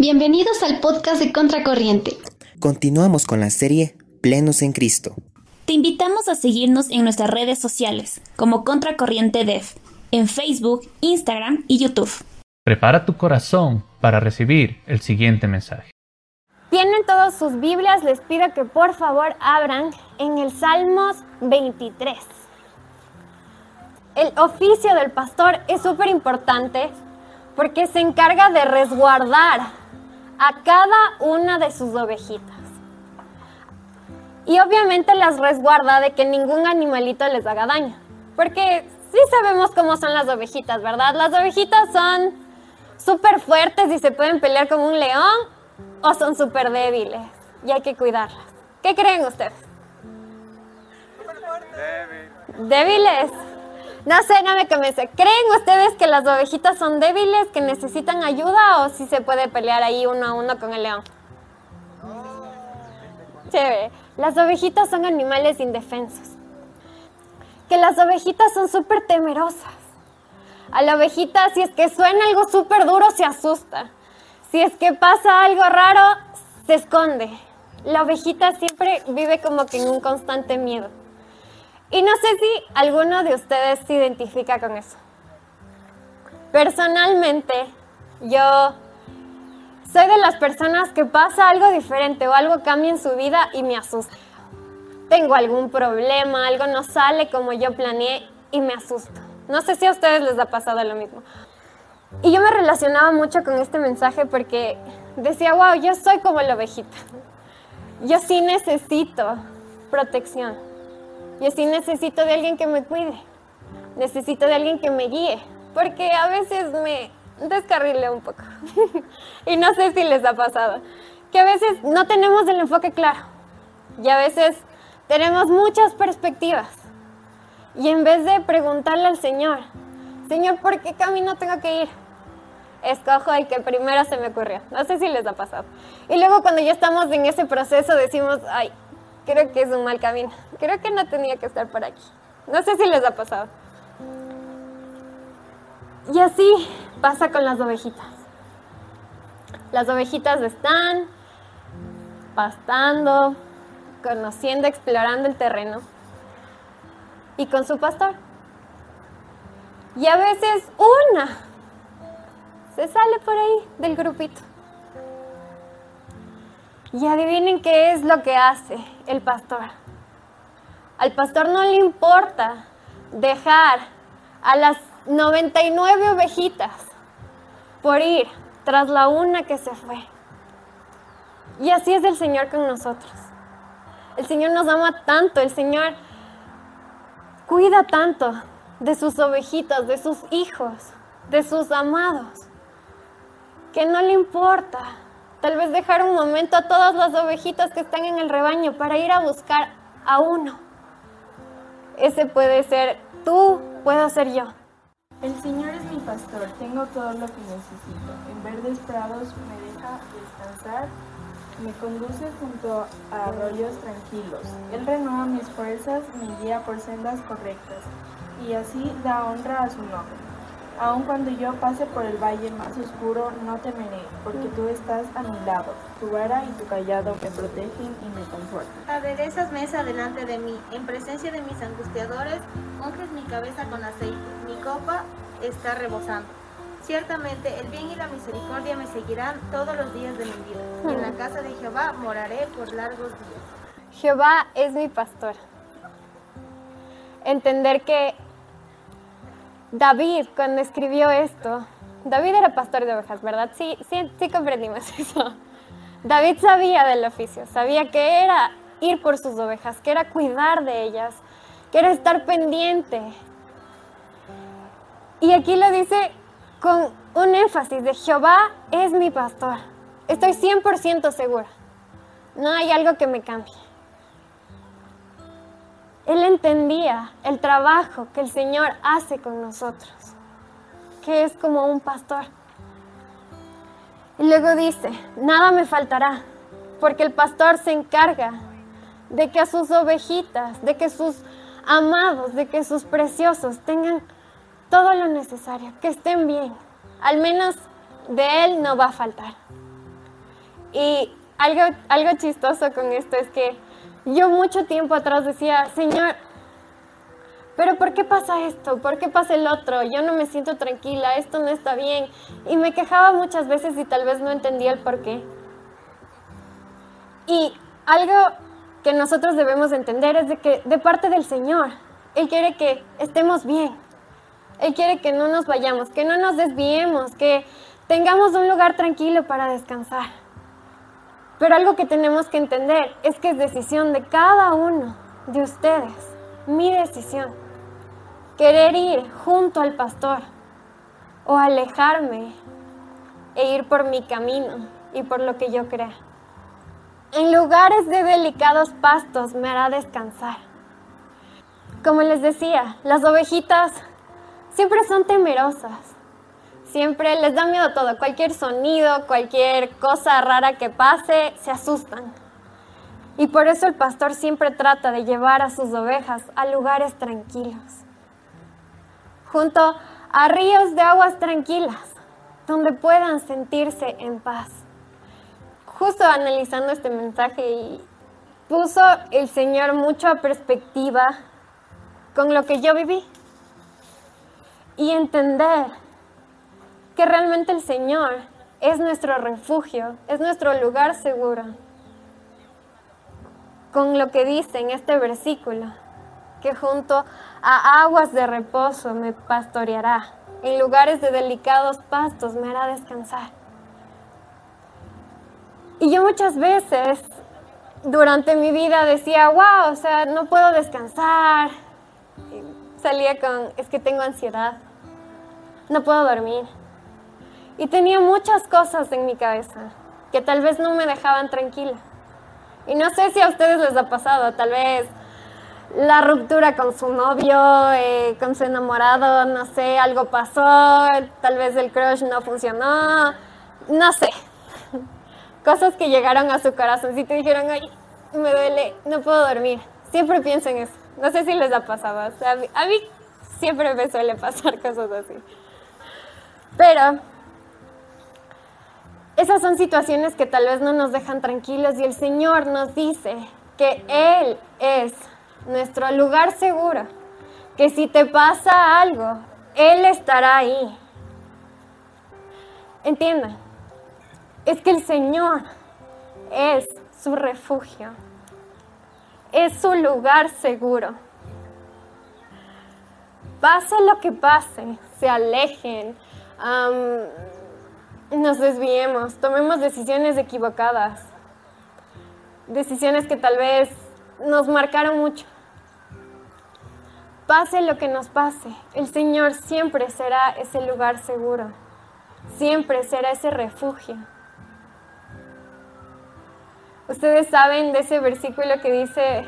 Bienvenidos al podcast de Contracorriente. Continuamos con la serie Plenos en Cristo. Te invitamos a seguirnos en nuestras redes sociales como Contracorriente Dev, en Facebook, Instagram y YouTube. Prepara tu corazón para recibir el siguiente mensaje. Tienen todas sus Biblias, les pido que por favor abran en el Salmos 23. El oficio del pastor es súper importante porque se encarga de resguardar a cada una de sus ovejitas. Y obviamente las resguarda de que ningún animalito les haga daño. Porque sí sabemos cómo son las ovejitas, ¿verdad? Las ovejitas son súper fuertes y se pueden pelear como un león o son súper débiles y hay que cuidarlas. ¿Qué creen ustedes? Débiles. No sé, no me convence. ¿Creen ustedes que las ovejitas son débiles, que necesitan ayuda o si se puede pelear ahí uno a uno con el león? Chévere. Las ovejitas son animales indefensos. Que las ovejitas son súper temerosas. A la ovejita, si es que suena algo súper duro, se asusta. Si es que pasa algo raro, se esconde. La ovejita siempre vive como que en un constante miedo. Y no sé si alguno de ustedes se identifica con eso. Personalmente, yo soy de las personas que pasa algo diferente o algo cambia en su vida y me asusta. Tengo algún problema, algo no sale como yo planeé y me asusto. No sé si a ustedes les ha pasado lo mismo. Y yo me relacionaba mucho con este mensaje porque decía, wow, yo soy como la ovejita. Yo sí necesito protección. Yo sí necesito de alguien que me cuide. Necesito de alguien que me guíe. Porque a veces me descarrile un poco. y no sé si les ha pasado. Que a veces no tenemos el enfoque claro. Y a veces tenemos muchas perspectivas. Y en vez de preguntarle al Señor, Señor, ¿por qué camino tengo que ir? Escojo el que primero se me ocurrió. No sé si les ha pasado. Y luego cuando ya estamos en ese proceso decimos, ay, creo que es un mal camino. Creo que no tenía que estar por aquí. No sé si les ha pasado. Y así pasa con las ovejitas. Las ovejitas están pastando, conociendo, explorando el terreno y con su pastor. Y a veces una se sale por ahí del grupito. Y adivinen qué es lo que hace el pastor. Al pastor no le importa dejar a las 99 ovejitas por ir tras la una que se fue. Y así es el Señor con nosotros. El Señor nos ama tanto, el Señor cuida tanto de sus ovejitas, de sus hijos, de sus amados, que no le importa Tal vez dejar un momento a todas las ovejitas que están en el rebaño para ir a buscar a uno. Ese puede ser tú, puedo ser yo. El Señor es mi pastor, tengo todo lo que necesito. En verdes prados me deja descansar, me conduce junto a arroyos tranquilos. Él renueva mis fuerzas, me guía por sendas correctas, y así da honra a su nombre. Aun cuando yo pase por el valle más oscuro, no temeré, porque tú estás a mi lado. Tu vara y tu callado me protegen y me confortan. Aderezas mesa delante de mí, en presencia de mis angustiadores, unges mi cabeza con aceite, mi copa está rebosando. Ciertamente el bien y la misericordia me seguirán todos los días de mi vida, y en la casa de Jehová moraré por largos días. Jehová es mi pastor. Entender que David, cuando escribió esto, David era pastor de ovejas, ¿verdad? Sí, sí, sí comprendimos eso. David sabía del oficio, sabía que era ir por sus ovejas, que era cuidar de ellas, que era estar pendiente. Y aquí lo dice con un énfasis de Jehová es mi pastor. Estoy 100% segura. No hay algo que me cambie. Él entendía el trabajo que el Señor hace con nosotros, que es como un pastor. Y luego dice, nada me faltará, porque el pastor se encarga de que a sus ovejitas, de que sus amados, de que sus preciosos tengan todo lo necesario, que estén bien. Al menos de Él no va a faltar. Y algo, algo chistoso con esto es que yo mucho tiempo atrás decía, Señor, pero ¿por qué pasa esto? ¿Por qué pasa el otro? Yo no me siento tranquila, esto no está bien. Y me quejaba muchas veces y tal vez no entendía el por qué. Y algo que nosotros debemos entender es de que de parte del Señor, Él quiere que estemos bien. Él quiere que no nos vayamos, que no nos desviemos, que tengamos un lugar tranquilo para descansar. Pero algo que tenemos que entender es que es decisión de cada uno de ustedes, mi decisión, querer ir junto al pastor o alejarme e ir por mi camino y por lo que yo crea. En lugares de delicados pastos me hará descansar. Como les decía, las ovejitas siempre son temerosas Siempre les da miedo todo, cualquier sonido, cualquier cosa rara que pase, se asustan. Y por eso el pastor siempre trata de llevar a sus ovejas a lugares tranquilos, junto a ríos de aguas tranquilas, donde puedan sentirse en paz. Justo analizando este mensaje y puso el Señor mucho a perspectiva con lo que yo viví y entender que realmente el Señor es nuestro refugio, es nuestro lugar seguro. Con lo que dice en este versículo, que junto a aguas de reposo me pastoreará, en lugares de delicados pastos me hará descansar. Y yo muchas veces durante mi vida decía, wow, o sea, no puedo descansar. salía con, es que tengo ansiedad, no puedo dormir. Y tenía muchas cosas en mi cabeza que tal vez no me dejaban tranquila. Y no sé si a ustedes les ha pasado, tal vez la ruptura con su novio, eh, con su enamorado, no sé, algo pasó, tal vez el crush no funcionó, no sé. Cosas que llegaron a su corazón y te dijeron, ay, me duele, no puedo dormir. Siempre pienso en eso. No sé si les ha pasado. a mí siempre me suele pasar cosas así. Pero esas son situaciones que tal vez no nos dejan tranquilos y el Señor nos dice que Él es nuestro lugar seguro, que si te pasa algo, Él estará ahí. Entiendan, es que el Señor es su refugio, es su lugar seguro. Pase lo que pase, se alejen, nos desviemos, tomemos decisiones equivocadas, decisiones que tal vez nos marcaron mucho. Pase lo que nos pase, el Señor siempre será ese lugar seguro, siempre será ese refugio. Ustedes saben de ese versículo que dice,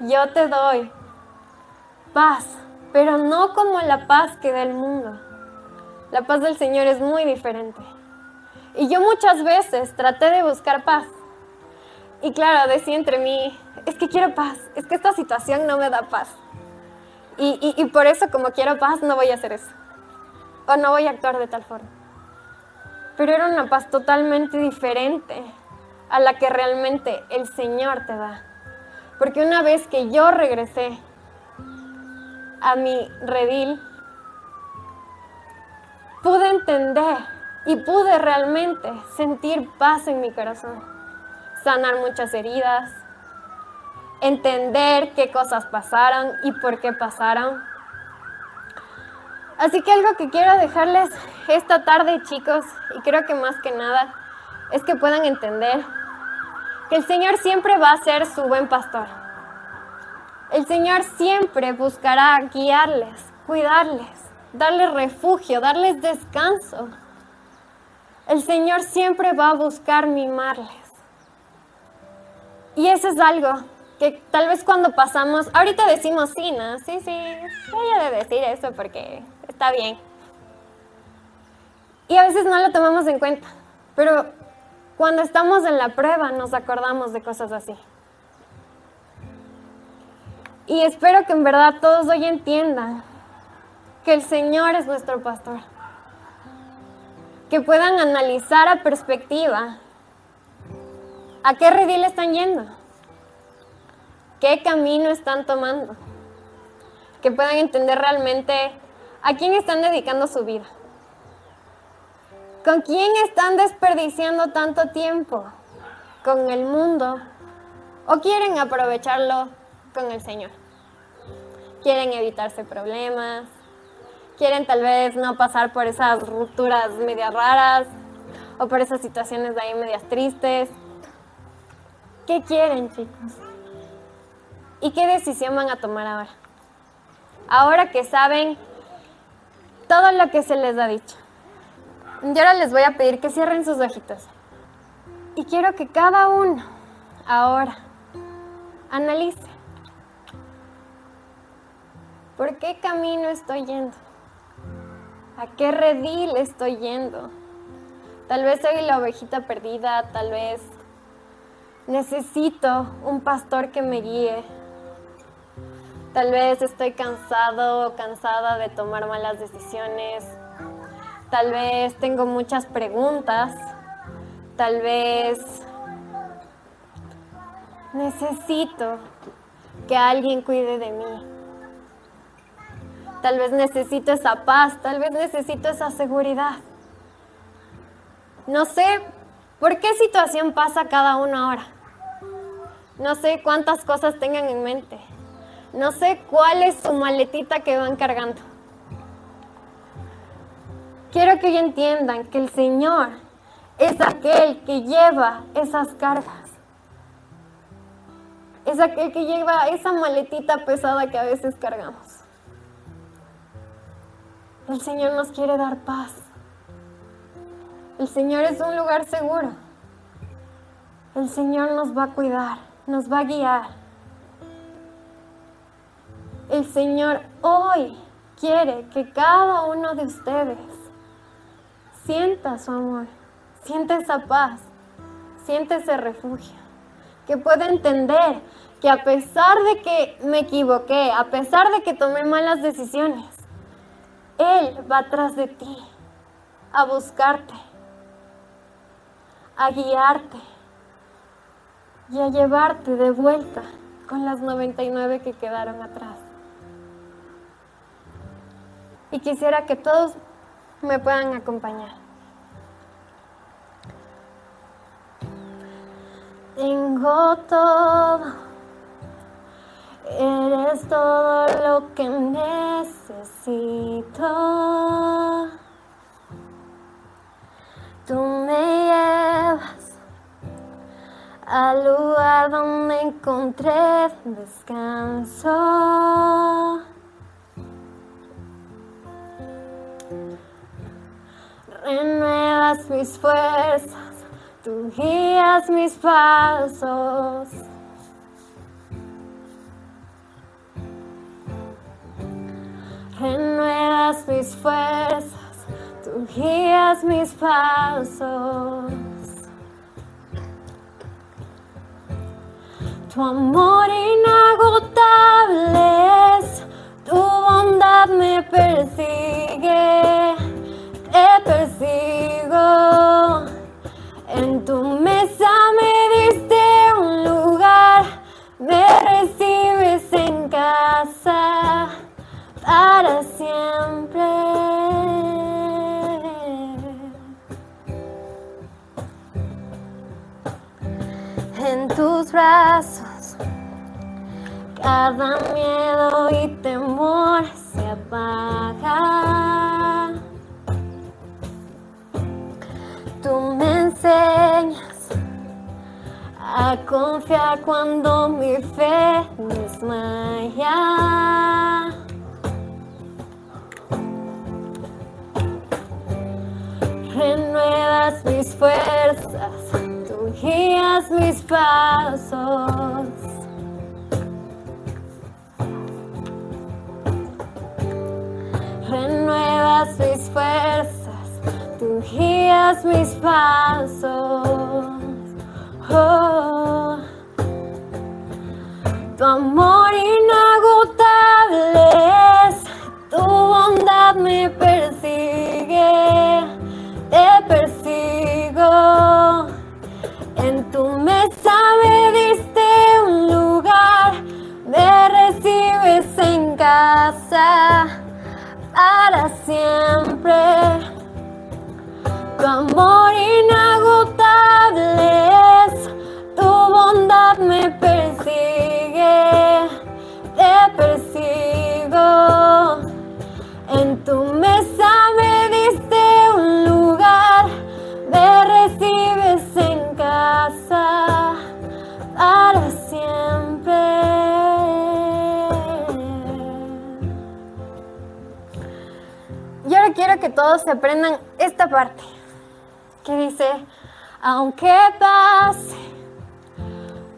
yo te doy paz, pero no como la paz que da el mundo. La paz del Señor es muy diferente. Y yo muchas veces traté de buscar paz. Y claro, decía entre mí, es que quiero paz, es que esta situación no me da paz. Y, y, por eso como quiero paz no voy a hacer eso. O no voy a actuar de tal forma. Pero era una paz totalmente diferente a la que realmente el Señor te da. Porque una vez que yo regresé a mi redil, pude entender y pude realmente sentir paz en mi corazón, sanar muchas heridas, entender qué cosas pasaron y por qué pasaron. Así que algo que quiero dejarles esta tarde, chicos, y creo que más que nada, es que puedan entender que el Señor siempre va a ser su buen pastor. El Señor siempre buscará guiarles, cuidarles, darles refugio, darles descanso. El Señor siempre va a buscar mimarles. Y eso es algo que tal vez cuando pasamos, ahorita decimos sí, ¿no? Sí, sí, voy a decir eso porque está bien. Y a veces no lo tomamos en cuenta, pero cuando estamos en la prueba nos acordamos de cosas así. Y espero que en verdad todos hoy entiendan que el Señor es nuestro pastor que puedan analizar a perspectiva ¿A qué redil están yendo? ¿Qué camino están tomando? Que puedan entender realmente a quién están dedicando su vida. ¿Con quién están desperdiciando tanto tiempo? ¿Con el mundo? ¿O quieren aprovecharlo con el Señor? ¿Quieren evitarse problemas? ¿Quieren tal vez no pasar por esas rupturas medias raras? ¿O por esas situaciones de ahí medias tristes? ¿Qué quieren, chicos? ¿Y qué decisión van a tomar ahora? Ahora que saben todo lo que se les ha dicho. Y ahora les voy a pedir que cierren sus ojitos. Y quiero que cada uno ahora analice. ¿Por qué camino estoy yendo? ¿A qué redil estoy yendo? Tal vez soy la ovejita perdida, tal vez necesito un pastor que me guíe. Tal vez estoy cansado o cansada de tomar malas decisiones. Tal vez tengo muchas preguntas. Tal vez necesito que alguien cuide de mí. Tal vez necesito esa paz, tal vez necesito esa seguridad. No sé por qué situación pasa cada uno ahora. No sé cuántas cosas tengan en mente. No sé cuál es su maletita que van cargando. Quiero que hoy entiendan que el Señor es aquel que lleva esas cargas. Es aquel que lleva esa maletita pesada que a veces cargamos. El Señor nos quiere dar paz. El Señor es un lugar seguro. El Señor nos va a cuidar, nos va a guiar. El Señor hoy quiere que cada uno de ustedes sienta su amor, sienta esa paz, sienta ese refugio, que pueda entender que a pesar de que me equivoqué, a pesar de que tomé malas decisiones, Él va atrás de ti a buscarte, a guiarte y a llevarte de vuelta con las 99 que quedaron atrás. Y quisiera que todos me puedan acompañar. Tengo todo, eres todo lo que necesito. Tú me llevas al lugar donde encontré descanso. Renuevas mis fuerzas, tú guías mis pasos. Mis fuerzas, tú guías mis pasos. Tu amor inagotable es, tu bondad me persigue, te persigo. En tu mesa cada miedo y temor se apaga. Tú me enseñas a confiar cuando mi fe desmaya. Renuevas mis fuerzas, guías mis pasos. Renuevas mis fuerzas, tú guías mis pasos. Oh. Tu amor inagotable es, tu bondad me persigue, casa para siempre. Tu amor inagotable es, tu bondad me persigue, te persigo. En tu mesa me diste un lugar, me recibes en casa para siempre. Quiero que todos aprendan esta parte que dice, aunque pase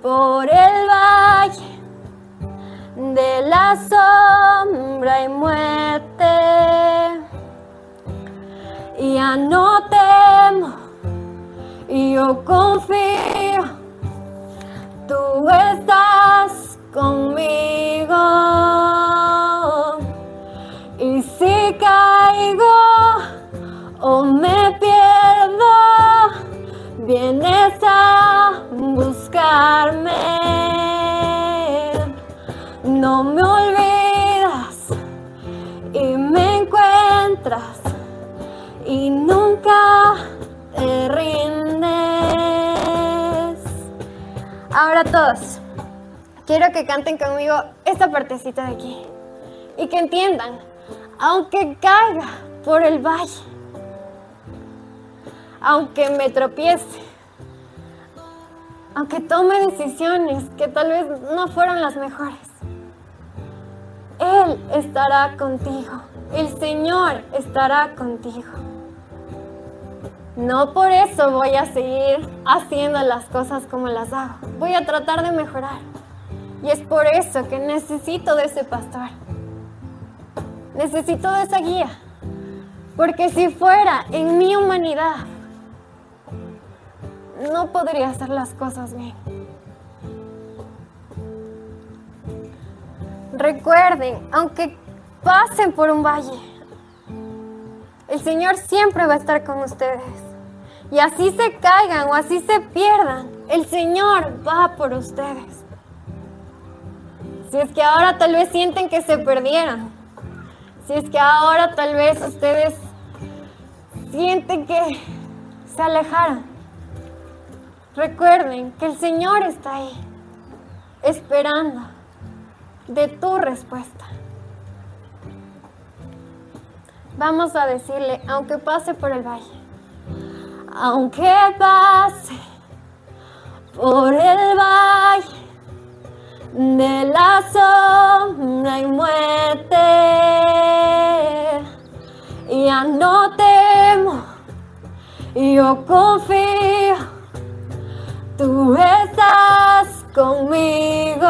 por el valle de la sombra y muerte, ya no temo, yo confío, tú estás conmigo. O me pierdo, vienes a buscarme. No me olvidas y me encuentras y nunca te rindes. Ahora todos, quiero que canten conmigo esta partecita de aquí y que entiendan, aunque caiga por el valle, aunque me tropiece, aunque tome decisiones que tal vez no fueron las mejores, Él estará contigo, el Señor estará contigo. No por eso voy a seguir haciendo las cosas como las hago, voy a tratar de mejorar. Y es por eso que necesito de ese pastor. Necesito de esa guía. Porque si fuera en mi humanidad, no podría hacer las cosas bien. Recuerden, aunque pasen por un valle, el Señor siempre va a estar con ustedes. Y así se caigan o así se pierdan, el Señor va por ustedes. Si es que ahora tal vez sienten que se perdieron, si es que ahora tal vez ustedes sienten que se alejaron, recuerden que el Señor está ahí, esperando de tu respuesta. Vamos a decirle, aunque pase por el valle, aunque pase por el valle de la sombra y muerte, ya no temo, yo confío, tú estás conmigo.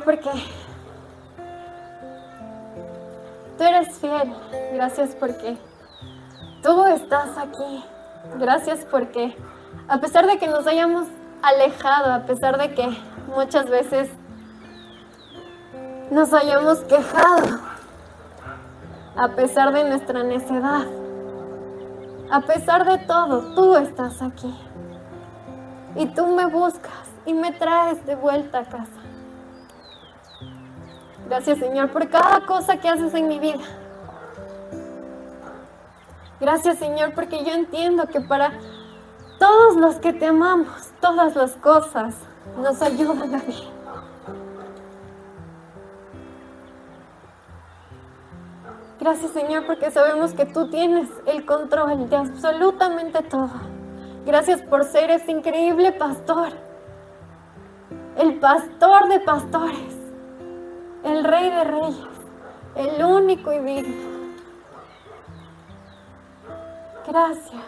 Porque tú eres fiel. Gracias porque tú estás aquí. Gracias porque a pesar de que nos hayamos alejado, a pesar de que muchas veces nos hayamos quejado, a pesar de nuestra necedad, A pesar de todo, tú estás aquí. Y tú me buscas y me traes de vuelta a casa. Gracias Señor por cada cosa que haces en mi vida. Gracias Señor porque yo entiendo que para todos los que te amamos, todas las cosas nos ayudan a vivir. Gracias Señor porque sabemos que tú tienes el control de absolutamente todo. Gracias por ser ese increíble pastor. El pastor de pastores. El rey de reyes. El único y digno. Gracias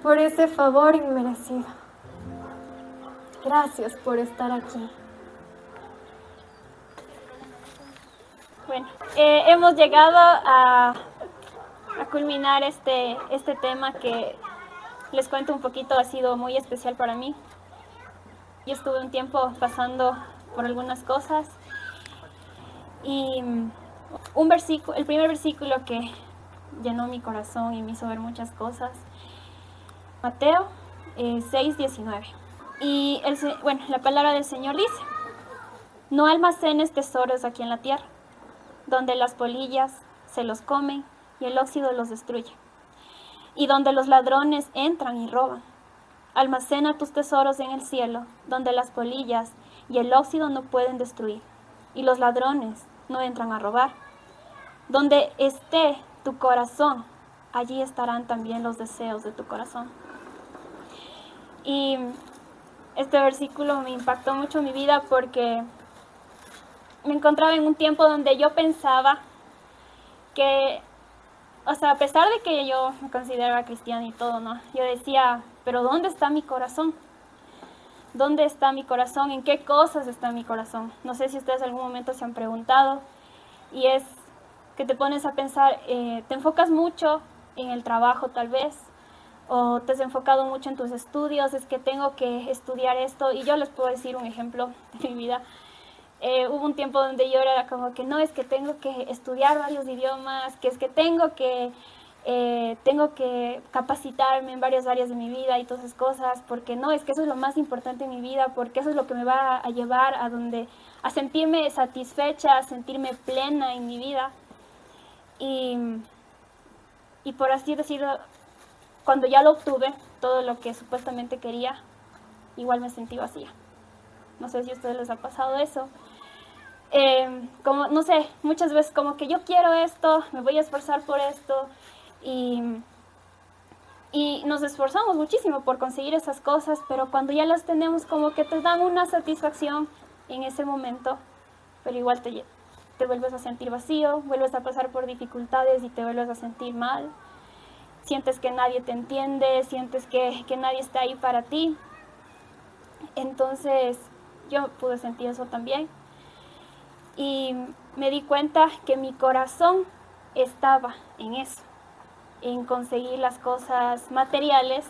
por ese favor inmerecido. Gracias por estar aquí. Bueno, eh, hemos llegado a, a culminar este, este tema que les cuento un poquito, ha sido muy especial para mí. Yo estuve un tiempo pasando por algunas cosas y un versículo, el primer versículo que llenó mi corazón y me hizo ver muchas cosas, Mateo eh, 6, 19. Y el, bueno, la palabra del Señor dice, no almacenes tesoros aquí en la tierra donde las polillas se los comen y el óxido los destruye, y donde los ladrones entran y roban. Almacena tus tesoros en el cielo, donde las polillas y el óxido no pueden destruir, y los ladrones no entran a robar. Donde esté tu corazón, allí estarán también los deseos de tu corazón. Y este versículo me impactó mucho en mi vida porque me encontraba en un tiempo donde yo pensaba que, o sea, a pesar de que yo me consideraba cristiana y todo, ¿no? Yo decía, pero ¿dónde está mi corazón? ¿Dónde está mi corazón? ¿En qué cosas está mi corazón? No sé si ustedes algún momento se han preguntado y es que te pones a pensar, eh, te enfocas mucho en el trabajo tal vez, o te has enfocado mucho en tus estudios, es que tengo que estudiar esto y yo les puedo decir un ejemplo de mi vida. Eh, hubo un tiempo donde yo era como que no, es que tengo que estudiar varios idiomas, que es que tengo que, eh, tengo que capacitarme en varias áreas de mi vida y todas esas cosas, porque no, es que eso es lo más importante en mi vida, porque eso es lo que me va a llevar a donde, a sentirme satisfecha, a sentirme plena en mi vida. Y, y por así decirlo, cuando ya lo obtuve, todo lo que supuestamente quería, igual me sentí vacía. No sé si a ustedes les ha pasado eso. Eh, como, no sé, muchas veces como que yo quiero esto, me voy a esforzar por esto y, y nos esforzamos muchísimo por conseguir esas cosas, pero cuando ya las tenemos como que te dan una satisfacción en ese momento, pero igual te, te vuelves a sentir vacío, vuelves a pasar por dificultades y te vuelves a sentir mal, sientes que nadie te entiende, sientes que, que nadie está ahí para ti. Entonces yo pude sentir eso también. Y me di cuenta que mi corazón estaba en eso, en conseguir las cosas materiales,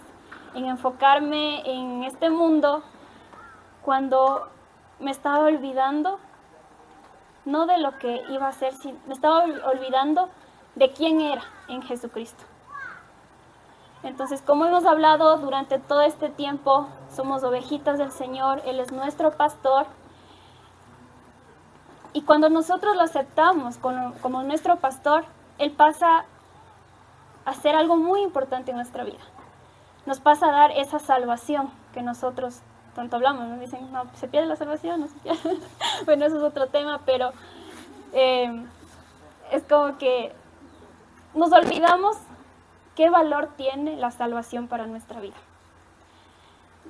en enfocarme en este mundo, cuando me estaba olvidando, no de lo que iba a ser, me estaba olvidando de quién era en Jesucristo. Entonces, como hemos hablado durante todo este tiempo, somos ovejitas del Señor, Él es nuestro pastor y cuando nosotros lo aceptamos como, nuestro pastor, Él pasa a ser algo muy importante en nuestra vida. Nos pasa a dar esa salvación que nosotros tanto hablamos. Nos dicen, no, se pierde la salvación, no se pierde. bueno, eso es otro tema, pero eh, es como que nos olvidamos qué valor tiene la salvación para nuestra vida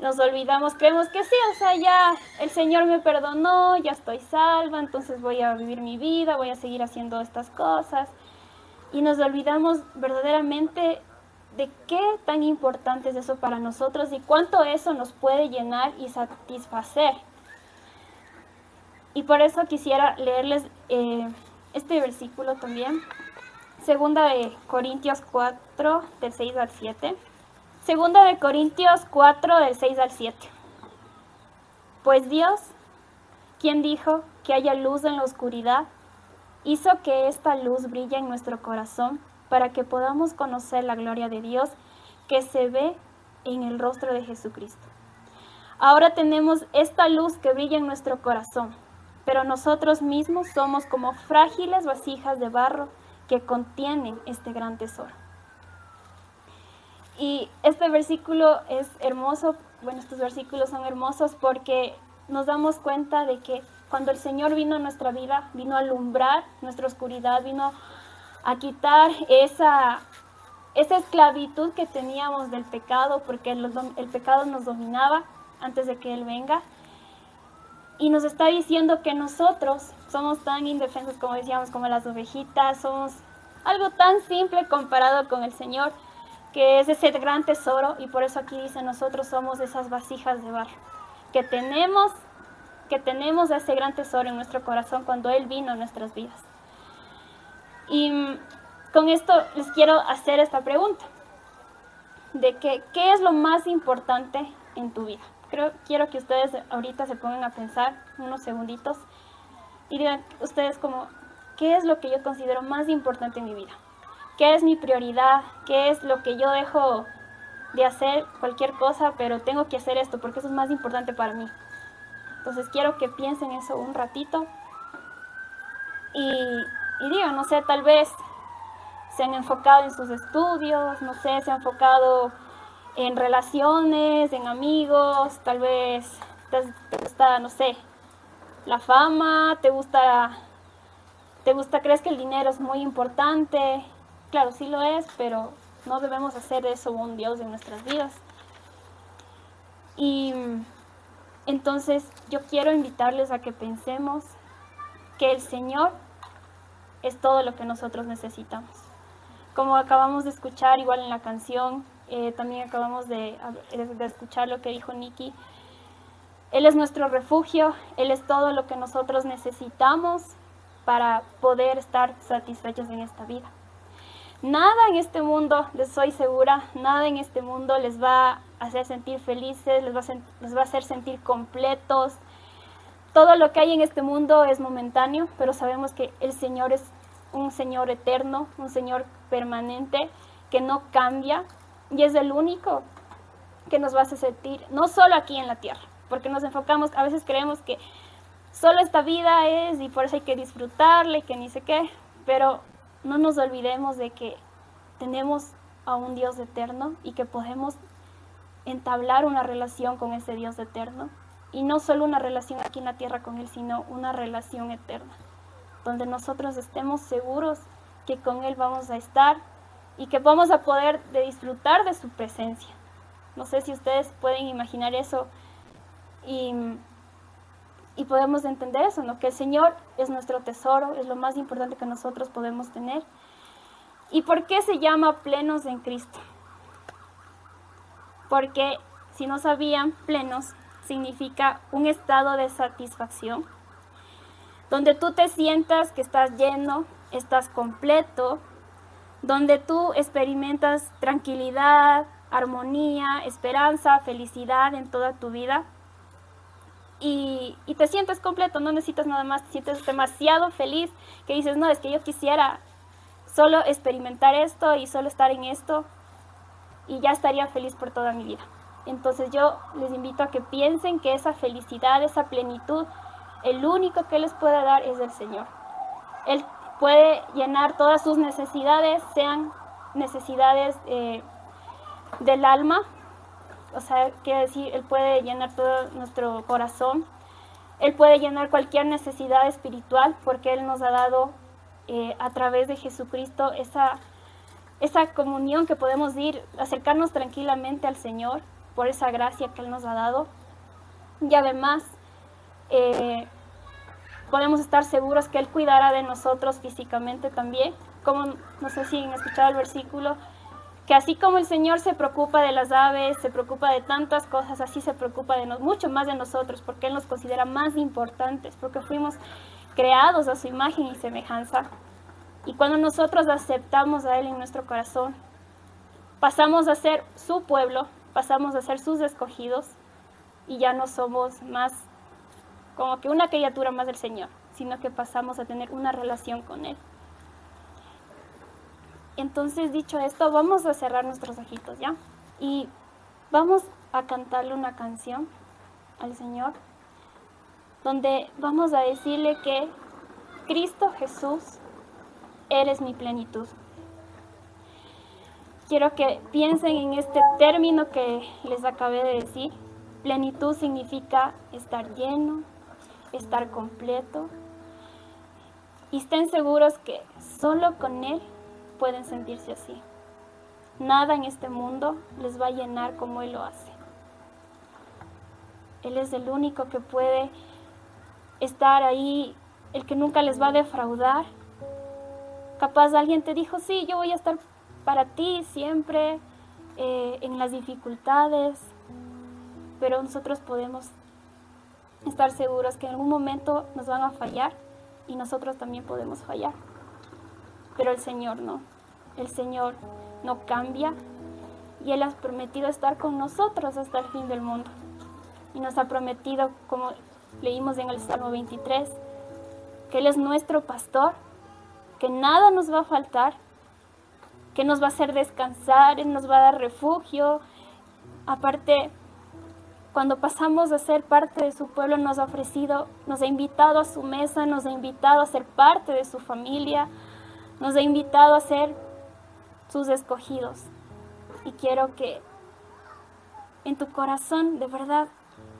nos olvidamos, creemos que sí, o sea, ya el Señor me perdonó, ya estoy salva, entonces voy a vivir mi vida, voy a seguir haciendo estas cosas. Y nos olvidamos verdaderamente de qué tan importante es eso para nosotros y cuánto eso nos puede llenar y satisfacer. Y por eso quisiera leerles eh, este versículo también. Segunda de Corintios 4, del 6 al 7. Segunda de Corintios 4 del 6 al 7. Pues Dios, quien dijo que haya luz en la oscuridad, hizo que esta luz brille en nuestro corazón para que podamos conocer la gloria de Dios que se ve en el rostro de Jesucristo. Ahora tenemos esta luz que brilla en nuestro corazón, pero nosotros mismos somos como frágiles vasijas de barro que contienen este gran tesoro. Y este versículo es hermoso, bueno, estos versículos son hermosos porque nos damos cuenta de que cuando el Señor vino a nuestra vida, vino a alumbrar nuestra oscuridad, vino a quitar esa, esa esclavitud que teníamos del pecado, porque el, el pecado nos dominaba antes de que Él venga. Y nos está diciendo que nosotros somos tan indefensos como decíamos, como las ovejitas, somos algo tan simple comparado con el Señor, que es ese gran tesoro, y por eso aquí dice, nosotros somos esas vasijas de barro, que tenemos, que tenemos ese gran tesoro en nuestro corazón cuando Él vino a nuestras vidas. Y con esto les quiero hacer esta pregunta, de ¿qué es lo más importante en tu vida? Creo, quiero que ustedes ahorita se pongan a pensar unos segunditos y digan ustedes como, ¿qué es lo que yo considero más importante en mi vida? ¿Qué es mi prioridad? ¿Qué es lo que yo dejo de hacer cualquier cosa, pero tengo que hacer esto porque eso es más importante para mí? Entonces quiero que piensen eso un ratito y, y digan, no sé, tal vez se han enfocado en sus estudios, no sé, se han enfocado en relaciones, en amigos, tal vez te, gusta, no sé, la fama, te gusta, te gusta, crees que el dinero es muy importante. Claro, sí lo es, pero no debemos hacer eso un Dios en nuestras vidas. Y entonces yo quiero invitarles a que pensemos que el Señor es todo lo que nosotros necesitamos. Como acabamos de escuchar igual en la canción, eh, también acabamos de, de escuchar lo que dijo Nikki. Él es nuestro refugio, Él es todo lo que nosotros necesitamos para poder estar satisfechos en esta vida. Nada en este mundo, les soy segura, nada en este mundo les va a hacer sentir felices, les va a, les va a hacer sentir completos. Todo lo que hay en este mundo es momentáneo, pero sabemos que el Señor es un Señor eterno, un Señor permanente, que no cambia, y es el único que nos va a hacer sentir, no solo aquí en la tierra, porque nos enfocamos, a veces creemos que solo esta vida es y por eso hay que disfrutarla y que ni sé qué, pero no nos olvidemos de que tenemos a un Dios eterno y que podemos entablar una relación con ese Dios eterno y no solo una relación aquí en la tierra con Él, sino una relación eterna, donde nosotros estemos seguros que con Él vamos a estar y que vamos a poder de disfrutar de su presencia. No sé si ustedes pueden imaginar eso y, y podemos entender eso, ¿no? que el Señor es nuestro tesoro, es lo más importante que nosotros podemos tener. ¿Y por qué se llama plenos en Cristo? Porque si no sabían, plenos significa un estado de satisfacción, donde tú te sientas que estás lleno, estás completo, donde tú experimentas tranquilidad, armonía, esperanza, felicidad en toda tu vida. Y, te sientes completo, no necesitas nada más, te sientes demasiado feliz que dices, no, es que yo quisiera solo experimentar esto y solo estar en esto y ya estaría feliz por toda mi vida. Entonces yo les invito a que piensen que esa felicidad, esa plenitud, el único que les puede dar es el Señor. Él puede llenar todas sus necesidades, sean necesidades eh, del alma, o sea, quiere decir, Él puede llenar todo nuestro corazón, Él puede llenar cualquier necesidad espiritual, porque Él nos ha dado eh, a través de Jesucristo esa, esa comunión que podemos ir, acercarnos tranquilamente al Señor por esa gracia que Él nos ha dado. Y además, eh, podemos estar seguros que Él cuidará de nosotros físicamente también. Como, no sé si han escuchado el versículo, que así como el Señor se preocupa de las aves, se preocupa de tantas cosas, así se preocupa de nos, mucho más de nosotros, porque Él nos considera más importantes, porque fuimos creados a su imagen y semejanza. Y cuando nosotros aceptamos a Él en nuestro corazón, pasamos a ser su pueblo, pasamos a ser sus escogidos y ya no somos más como que una criatura más del Señor, sino que pasamos a tener una relación con Él. Entonces, dicho esto, vamos a cerrar nuestros ojitos, ¿ya? Y vamos a cantarle una canción al Señor, donde vamos a decirle que Cristo Jesús, eres mi plenitud. Quiero que piensen en este término que les acabé de decir. Plenitud significa estar lleno, estar completo. Y estén seguros que solo con Él pueden sentirse así. Nada en este mundo les va a llenar como Él lo hace. Él es el único que puede estar ahí, el que nunca les va a defraudar. Capaz alguien te dijo, sí, yo voy a estar para ti siempre eh, en las dificultades, pero nosotros podemos estar seguros que en algún momento nos van a fallar y nosotros también podemos fallar. Pero el Señor no. El Señor no cambia y Él ha prometido estar con nosotros hasta el fin del mundo. Y nos ha prometido, como leímos en el Salmo 23, que Él es nuestro pastor, que nada nos va a faltar, que nos va a hacer descansar, Él nos va a dar refugio. Aparte, cuando pasamos a ser parte de su pueblo, nos ha ofrecido, nos ha invitado a su mesa, nos ha invitado a ser parte de su familia, nos ha invitado a ser sus escogidos. Y quiero que en tu corazón de verdad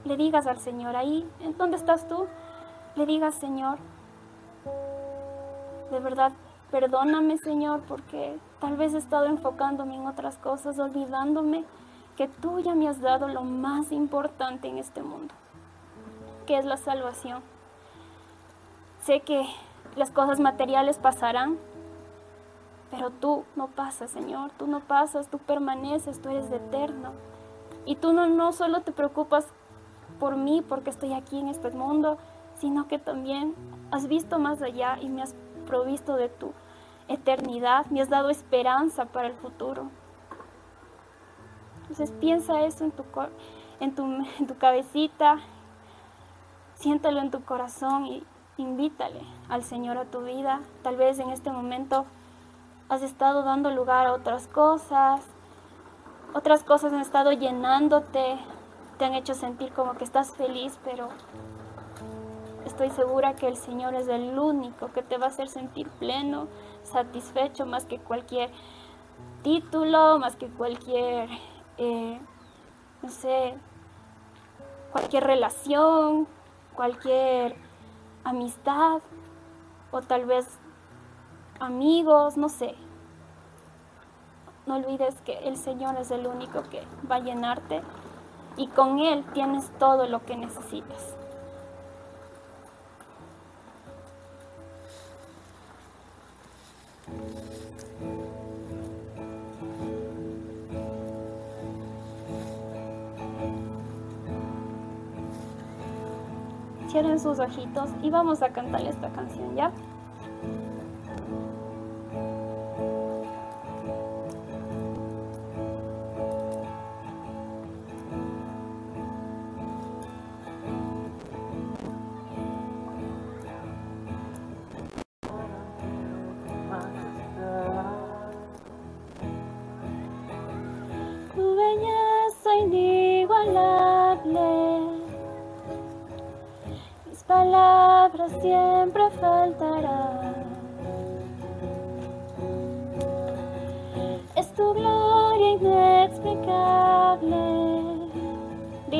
le digas al Señor, ahí, ¿en dónde estás tú? Le digas, Señor, de verdad, perdóname, Señor, porque tal vez he estado enfocándome en otras cosas, olvidándome que tú ya me has dado lo más importante en este mundo, que es la salvación. Sé que las cosas materiales pasarán, pero tú no pasas, Señor, tú no pasas, tú permaneces, tú eres eterno. Y tú no, no solo te preocupas por mí porque estoy aquí en este mundo, sino que también has visto más allá y me has provisto de tu eternidad, me has dado esperanza para el futuro. Entonces piensa eso en tu, en tu, en tu cabecita, siéntalo en tu corazón y invítale al Señor a tu vida. Tal vez en este momento has estado dando lugar a otras cosas, otras cosas han estado llenándote, te han hecho sentir como que estás feliz, pero estoy segura que el Señor es el único que te va a hacer sentir pleno, satisfecho, más que cualquier título, más que cualquier, eh, no sé, cualquier relación, cualquier amistad, o tal vez amigos, no sé. No olvides que el Señor es el único que va a llenarte y con Él tienes todo lo que necesitas. Cierren sus ojitos y vamos a cantar esta canción, ¿ya?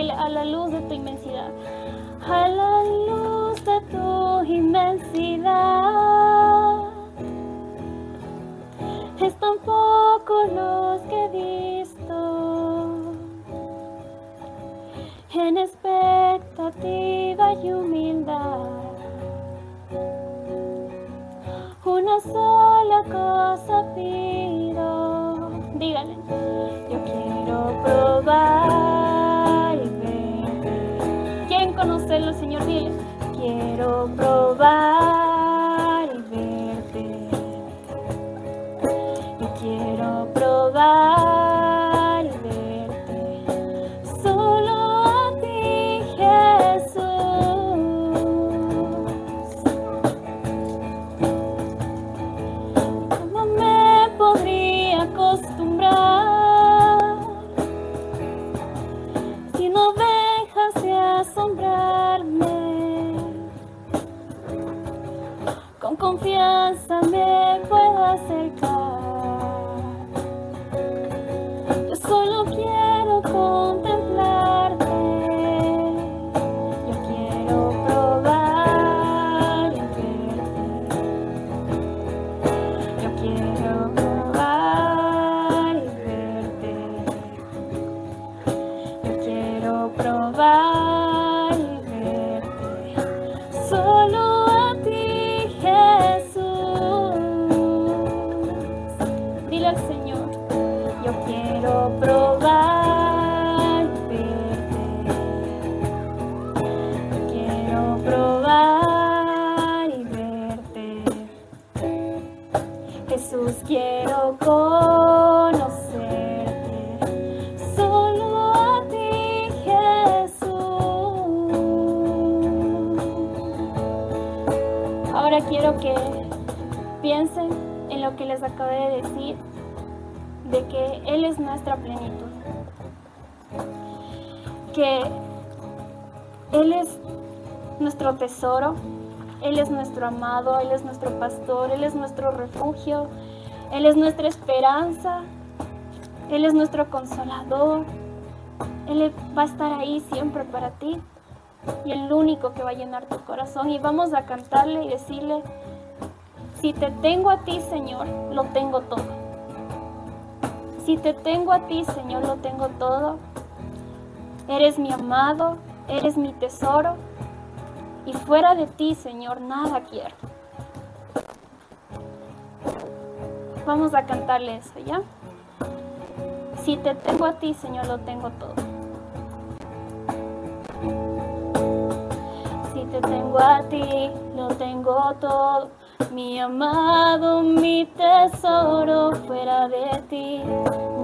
A la luz de tu inmensidad, a la luz de tu inmensidad. Es tan poco los que he visto. En expectativa y humildad. Una sola cosa pido, díganle, yo quiero probar quiero probar tesoro, Él es nuestro amado, Él es nuestro pastor, Él es nuestro refugio, Él es nuestra esperanza, Él es nuestro consolador, Él va a estar ahí siempre para ti y el único que va a llenar tu corazón. Y vamos a cantarle y decirle, si te tengo a ti, Señor, lo tengo todo. Si te tengo a ti, Señor, lo tengo todo. Eres mi amado, eres mi tesoro. Y fuera de ti, Señor, nada quiero. Vamos a cantarle eso, ¿ya? Si te tengo a ti, Señor, lo tengo todo. Si te tengo a ti, lo tengo todo. Mi amado, mi tesoro, fuera de ti,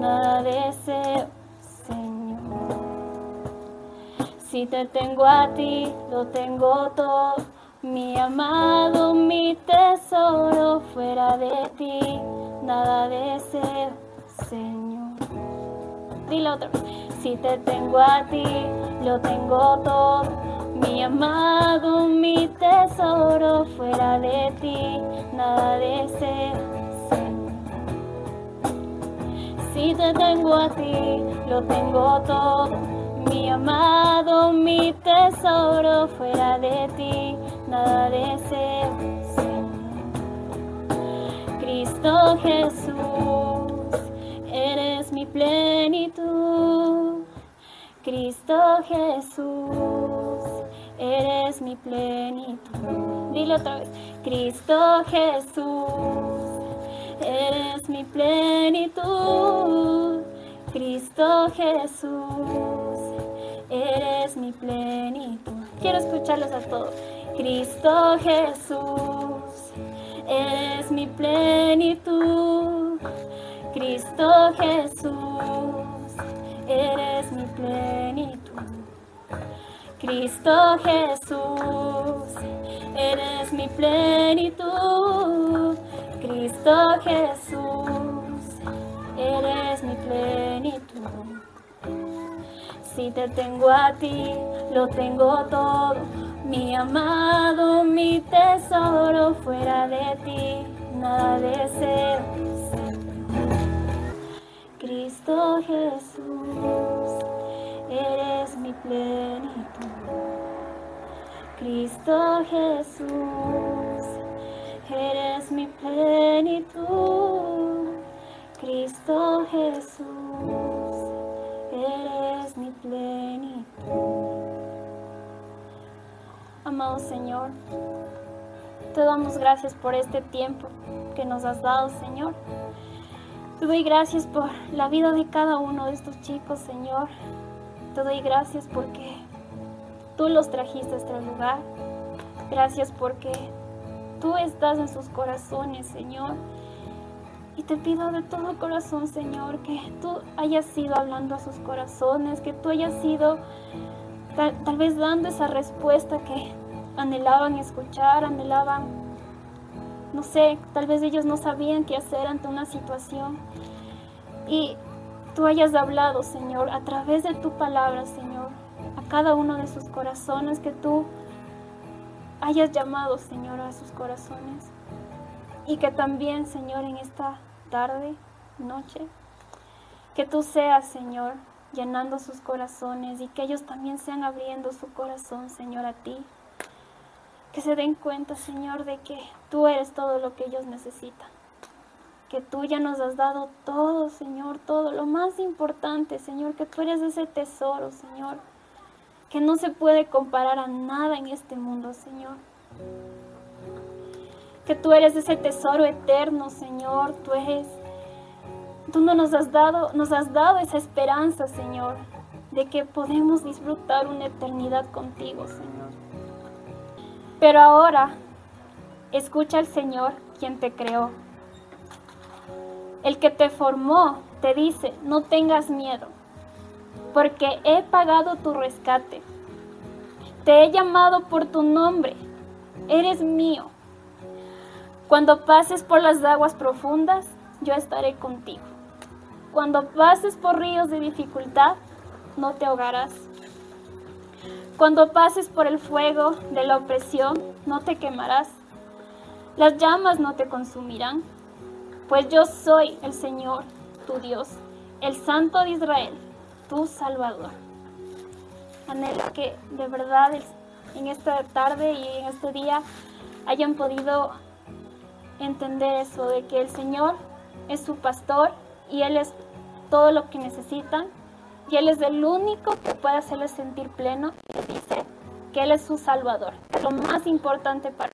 nada deseo, Si te tengo a ti, lo tengo todo. Mi amado, mi tesoro, fuera de ti, nada deseo, Señor. Dile vez. Si te tengo a ti, lo tengo todo. Mi amado, mi tesoro, fuera de ti, nada deseo, Señor. Si te tengo a ti, lo tengo todo. Mi amado, mi tesoro, fuera de ti, nada deseo. Cristo Jesús, eres mi plenitud. Cristo Jesús, eres mi plenitud. Dilo otra vez. Cristo Jesús, eres mi plenitud. Cristo Jesús, eres mi plenitud. Quiero escucharlos a todos. Cristo Jesús, eres mi plenitud. Cristo Jesús, eres mi plenitud. Cristo Jesús, eres mi plenitud. Cristo Jesús, eres mi plenitud. Si te tengo a ti, lo tengo todo. Mi amado, mi tesoro, fuera de ti, nada deseo. Cristo Jesús, eres mi plenitud. Cristo Jesús, eres mi plenitud. Cristo Jesús, eres Amado Señor, te damos gracias por este tiempo que nos has dado, Señor. Te doy gracias por la vida de cada uno de estos chicos, Señor. Te doy gracias porque tú los trajiste a este lugar. Gracias porque tú estás en sus corazones, Señor. Y te pido de todo corazón, Señor, que tú hayas ido hablando a sus corazones, que tú hayas ido tal, tal vez dando esa respuesta que anhelaban escuchar, anhelaban no sé, tal vez ellos no sabían qué hacer ante una situación. Y tú hayas hablado, Señor, a través de tu palabra, Señor, a cada uno de sus corazones, que tú hayas llamado, Señor, a sus corazones. Y que también, Señor, en esta tarde, noche, que tú seas, Señor, llenando sus corazones y que ellos también sean abriendo su corazón, Señor, a ti que se den cuenta, Señor, de que tú eres todo lo que ellos necesitan. Que tú ya nos has dado todo, Señor, todo lo más importante, Señor, que tú eres ese tesoro, Señor, que no se puede comparar a nada en este mundo, Señor. Que tú eres ese tesoro eterno, Señor, tú eres tú no nos has dado, nos has dado esa esperanza, Señor, de que podemos disfrutar una eternidad contigo, Señor. Pero ahora, escucha al Señor quien te creó. El que te formó te dice, no tengas miedo, porque he pagado tu rescate. Te he llamado por tu nombre, eres mío. Cuando pases por las aguas profundas, yo estaré contigo. Cuando pases por ríos de dificultad, no te ahogarás. Cuando pases por el fuego de la opresión, no te quemarás. Las llamas no te consumirán, pues yo soy el Señor, tu Dios, el Santo de Israel, tu Salvador. Anhelo que de verdad en esta tarde y en este día hayan podido entender eso, de que el Señor es su pastor y Él es todo lo que necesitan y Él es el único que puede hacerles sentir pleno y dice que Él es su salvador, lo más importante para